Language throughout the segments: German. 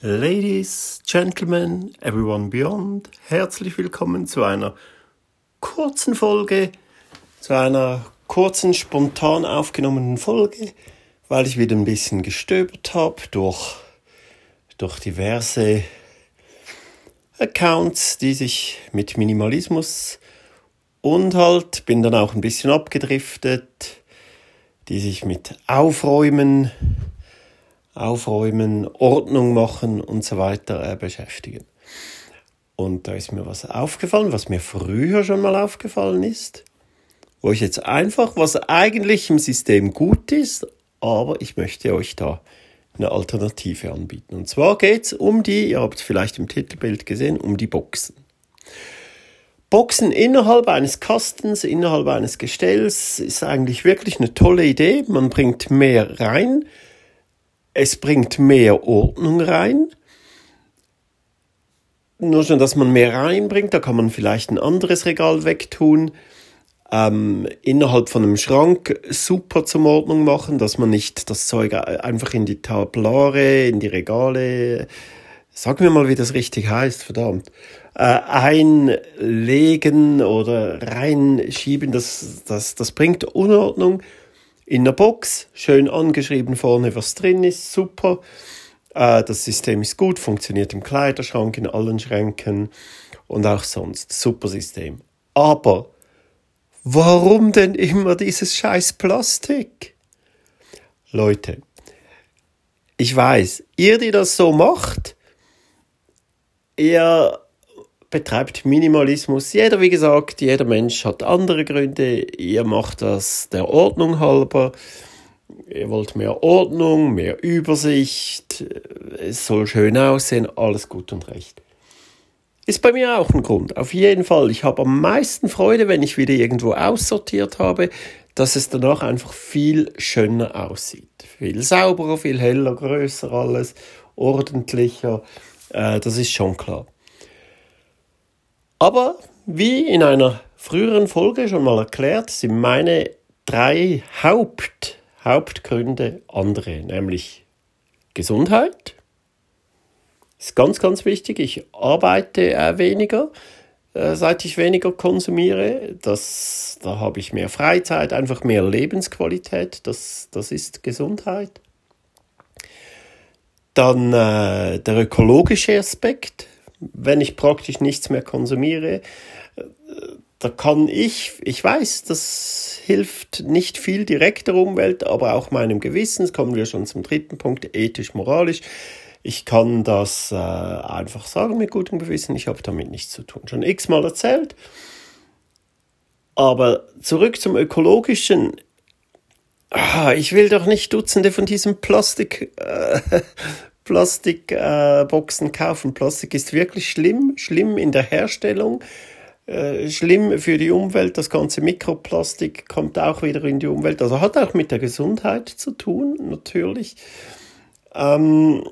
Ladies, Gentlemen, everyone beyond, herzlich willkommen zu einer kurzen Folge, zu einer kurzen, spontan aufgenommenen Folge, weil ich wieder ein bisschen gestöbert habe durch, durch diverse Accounts, die sich mit Minimalismus und halt bin dann auch ein bisschen abgedriftet, die sich mit Aufräumen Aufräumen, Ordnung machen und so weiter äh, beschäftigen. Und da ist mir was aufgefallen, was mir früher schon mal aufgefallen ist, wo ich jetzt einfach, was eigentlich im System gut ist, aber ich möchte euch da eine Alternative anbieten. Und zwar geht es um die, ihr habt es vielleicht im Titelbild gesehen, um die Boxen. Boxen innerhalb eines Kastens, innerhalb eines Gestells ist eigentlich wirklich eine tolle Idee. Man bringt mehr rein es bringt mehr Ordnung rein. Nur schon, dass man mehr reinbringt, da kann man vielleicht ein anderes Regal wegtun. Ähm, innerhalb von einem Schrank super zum Ordnung machen, dass man nicht das Zeug einfach in die Tablare, in die Regale, sag mir mal, wie das richtig heißt, verdammt, äh, einlegen oder reinschieben, das, das, das bringt Unordnung in der Box, schön angeschrieben vorne, was drin ist, super. Äh, das System ist gut, funktioniert im Kleiderschrank, in allen Schränken und auch sonst. Super System. Aber warum denn immer dieses scheiß Plastik? Leute, ich weiß, ihr, die das so macht, ihr betreibt Minimalismus. Jeder, wie gesagt, jeder Mensch hat andere Gründe. Ihr macht das der Ordnung halber. Ihr wollt mehr Ordnung, mehr Übersicht. Es soll schön aussehen. Alles gut und recht. Ist bei mir auch ein Grund. Auf jeden Fall. Ich habe am meisten Freude, wenn ich wieder irgendwo aussortiert habe, dass es danach einfach viel schöner aussieht. Viel sauberer, viel heller, größer alles, ordentlicher. Äh, das ist schon klar. Aber wie in einer früheren Folge schon mal erklärt, sind meine drei Haupt, Hauptgründe andere, nämlich Gesundheit. Ist ganz, ganz wichtig. Ich arbeite äh, weniger, äh, seit ich weniger konsumiere. Das, da habe ich mehr Freizeit, einfach mehr Lebensqualität. Das, das ist Gesundheit. Dann äh, der ökologische Aspekt wenn ich praktisch nichts mehr konsumiere, da kann ich, ich weiß, das hilft nicht viel direkt der Umwelt, aber auch meinem Gewissen, das kommen wir schon zum dritten Punkt, ethisch-moralisch. Ich kann das äh, einfach sagen mit gutem Gewissen, ich habe damit nichts zu tun. Schon x-mal erzählt. Aber zurück zum ökologischen. Ah, ich will doch nicht Dutzende von diesem Plastik, äh, Plastikboxen kaufen. Plastik ist wirklich schlimm, schlimm in der Herstellung, äh, schlimm für die Umwelt. Das ganze Mikroplastik kommt auch wieder in die Umwelt. Also hat auch mit der Gesundheit zu tun, natürlich. Ähm,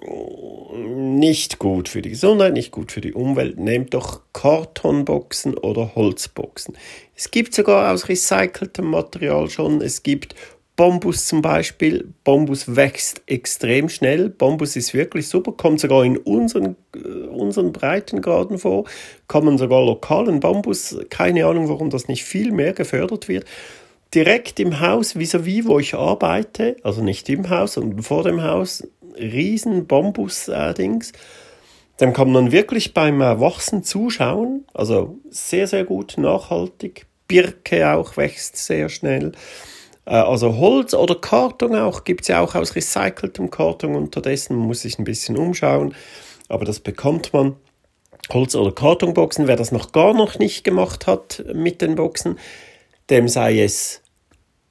nicht gut für die Gesundheit, nicht gut für die Umwelt. Nehmt doch Kartonboxen oder Holzboxen. Es gibt sogar aus recyceltem Material schon. Es gibt Bambus zum Beispiel. Bambus wächst extrem schnell. Bambus ist wirklich super, kommt sogar in unseren, äh, unseren Breitengraden vor. Kann man sogar lokalen Bambus, keine Ahnung, warum das nicht viel mehr gefördert wird. Direkt im Haus vis-à-vis, -vis, wo ich arbeite, also nicht im Haus, sondern vor dem Haus, riesen Bambus-Dings. Dann kann man wirklich beim Wachsen zuschauen. Also sehr, sehr gut, nachhaltig. Birke auch wächst sehr schnell. Äh, also Holz oder Karton auch, gibt es ja auch aus recyceltem Karton unterdessen, man muss sich ein bisschen umschauen, aber das bekommt man. Holz- oder Kartonboxen, wer das noch gar noch nicht gemacht hat mit den Boxen, dem sei es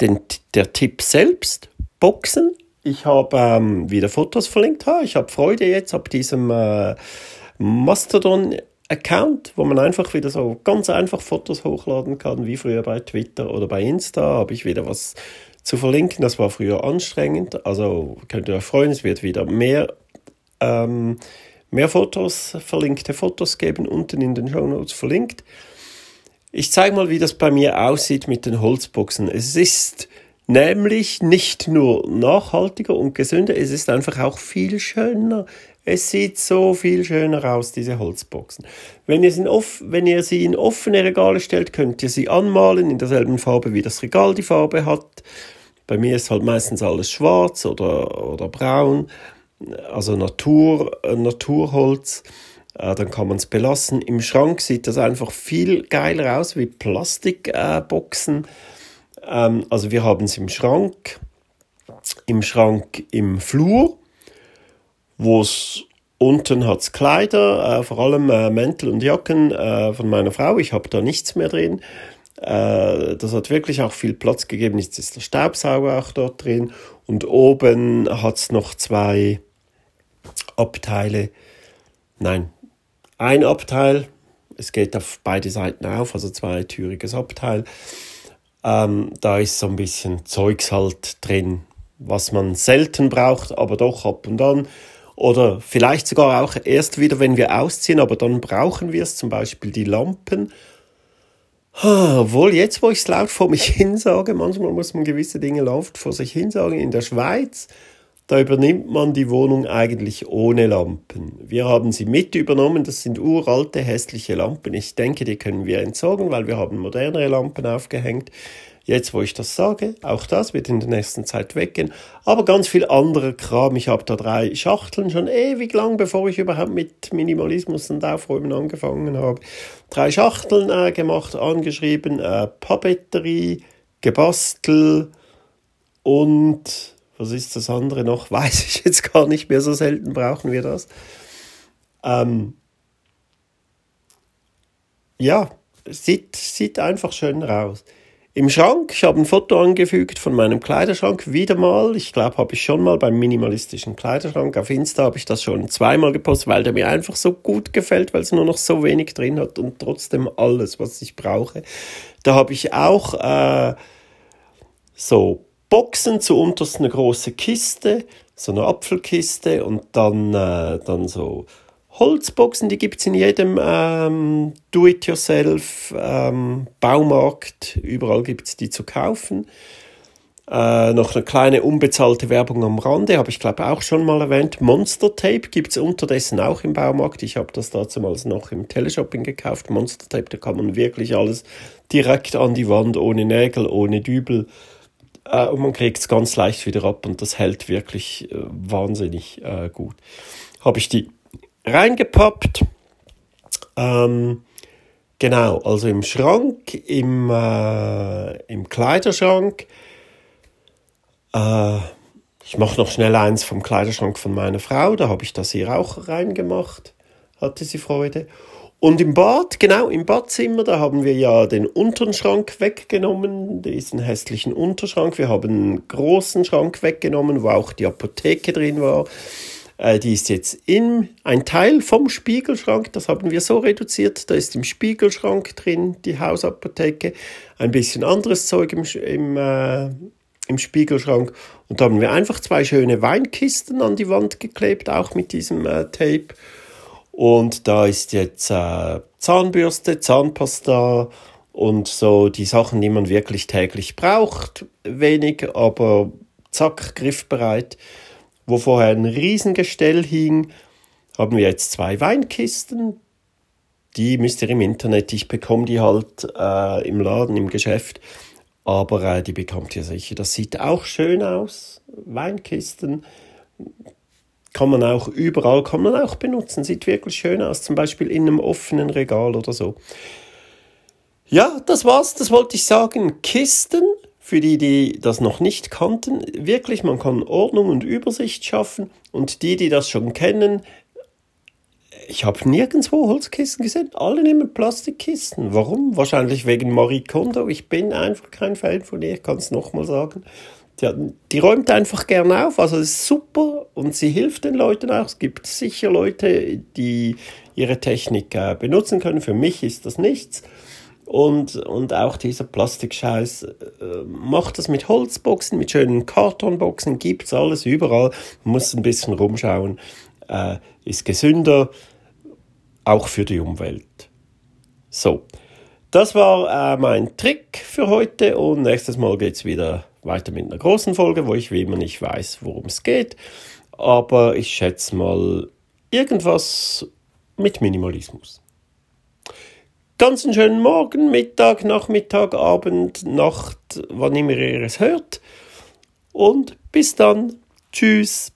den, der Tipp selbst, Boxen. Ich habe ähm, wieder Fotos verlinkt. Ha, ich habe Freude jetzt ab diesem äh, Mastodon Account, wo man einfach wieder so ganz einfach Fotos hochladen kann, wie früher bei Twitter oder bei Insta, habe ich wieder was zu verlinken. Das war früher anstrengend. Also könnt ihr euch freuen, es wird wieder mehr, ähm, mehr Fotos, verlinkte Fotos geben, unten in den Show Notes verlinkt. Ich zeige mal, wie das bei mir aussieht mit den Holzboxen. Es ist nämlich nicht nur nachhaltiger und gesünder, es ist einfach auch viel schöner. Es sieht so viel schöner aus, diese Holzboxen. Wenn ihr, sie in, off wenn ihr sie in offene Regale stellt, könnt ihr sie anmalen in derselben Farbe, wie das Regal die Farbe hat. Bei mir ist halt meistens alles schwarz oder, oder braun, also Natur, äh, Naturholz. Äh, dann kann man es belassen. Im Schrank sieht das einfach viel geiler aus wie Plastikboxen. Äh, ähm, also wir haben es im Schrank, im Schrank im Flur wo es unten hat's Kleider, äh, vor allem äh, Mäntel und Jacken äh, von meiner Frau. Ich habe da nichts mehr drin. Äh, das hat wirklich auch viel Platz gegeben. Jetzt ist der Staubsauger auch dort drin. Und oben hat's noch zwei Abteile. Nein, ein Abteil. Es geht auf beide Seiten auf, also zweitüriges Abteil. Ähm, da ist so ein bisschen Zeugs halt drin, was man selten braucht, aber doch ab und an. Oder vielleicht sogar auch erst wieder, wenn wir ausziehen, aber dann brauchen wir es, zum Beispiel die Lampen. Obwohl, jetzt, wo ich es laut vor mich hin sage, manchmal muss man gewisse Dinge laut vor sich hin sagen. In der Schweiz, da übernimmt man die Wohnung eigentlich ohne Lampen. Wir haben sie mit übernommen, das sind uralte, hässliche Lampen. Ich denke, die können wir entsorgen, weil wir haben modernere Lampen aufgehängt. Jetzt, wo ich das sage, auch das wird in der nächsten Zeit weggehen. Aber ganz viel anderer Kram. Ich habe da drei Schachteln schon ewig lang, bevor ich überhaupt mit Minimalismus und Aufräumen angefangen habe. Drei Schachteln äh, gemacht, angeschrieben, äh, Papeterie, gebastelt und was ist das andere noch? Weiß ich jetzt gar nicht mehr. So selten brauchen wir das. Ähm, ja, sieht, sieht einfach schön raus. Im Schrank, ich habe ein Foto angefügt von meinem Kleiderschrank, wieder mal. Ich glaube, habe ich schon mal beim minimalistischen Kleiderschrank auf Insta habe ich das schon zweimal gepostet, weil der mir einfach so gut gefällt, weil es nur noch so wenig drin hat und trotzdem alles, was ich brauche. Da habe ich auch äh, so Boxen zu unterst eine große Kiste, so eine Apfelkiste und dann, äh, dann so Holzboxen, die gibt es in jedem ähm, Do-it-yourself-Baumarkt. Ähm, Überall gibt es die zu kaufen. Äh, noch eine kleine unbezahlte Werbung am Rande, habe ich glaube auch schon mal erwähnt. Monster Tape gibt es unterdessen auch im Baumarkt. Ich habe das damals noch im Teleshopping gekauft. Monster Tape, da kann man wirklich alles direkt an die Wand, ohne Nägel, ohne Dübel. Äh, und man kriegt es ganz leicht wieder ab und das hält wirklich äh, wahnsinnig äh, gut. Habe ich die reingepappt. Ähm, genau, also im Schrank, im, äh, im Kleiderschrank. Äh, ich mache noch schnell eins vom Kleiderschrank von meiner Frau, da habe ich das hier auch reingemacht, hatte sie Freude. Und im Bad, genau, im Badzimmer, da haben wir ja den unteren Schrank weggenommen, diesen hässlichen Unterschrank. Wir haben einen großen Schrank weggenommen, wo auch die Apotheke drin war. Äh, die ist jetzt in ein Teil vom Spiegelschrank, das haben wir so reduziert. Da ist im Spiegelschrank drin die Hausapotheke, ein bisschen anderes Zeug im, im, äh, im Spiegelschrank. Und da haben wir einfach zwei schöne Weinkisten an die Wand geklebt, auch mit diesem äh, Tape. Und da ist jetzt äh, Zahnbürste, Zahnpasta und so die Sachen, die man wirklich täglich braucht. Wenig, aber zack, griffbereit wo vorher ein Riesengestell hing, haben wir jetzt zwei Weinkisten. Die müsst ihr im Internet, ich bekomme die halt äh, im Laden, im Geschäft, aber äh, die bekommt ihr sicher. Das sieht auch schön aus, Weinkisten. Kann man auch überall, kann man auch benutzen, sieht wirklich schön aus, zum Beispiel in einem offenen Regal oder so. Ja, das war's, das wollte ich sagen. Kisten für die, die das noch nicht kannten, wirklich, man kann Ordnung und Übersicht schaffen und die, die das schon kennen, ich habe nirgendwo Holzkissen gesehen, alle nehmen Plastikkisten. Warum? Wahrscheinlich wegen Marie Kondo. Ich bin einfach kein Fan von ihr, ich kann es nochmal sagen. Die, die, räumt einfach gerne auf, also ist super und sie hilft den Leuten auch. Es gibt sicher Leute, die ihre Technik äh, benutzen können. Für mich ist das nichts. Und, und auch dieser Plastikscheiß, äh, macht das mit Holzboxen, mit schönen Kartonboxen, gibt's alles überall. Muss ein bisschen rumschauen. Äh, ist gesünder, auch für die Umwelt. So, das war äh, mein Trick für heute und nächstes Mal geht's wieder weiter mit einer großen Folge, wo ich wie immer nicht weiß, worum es geht. Aber ich schätze mal, irgendwas mit Minimalismus. Ganz einen schönen Morgen, Mittag, Nachmittag, Abend, Nacht, wann immer ihr es hört. Und bis dann. Tschüss.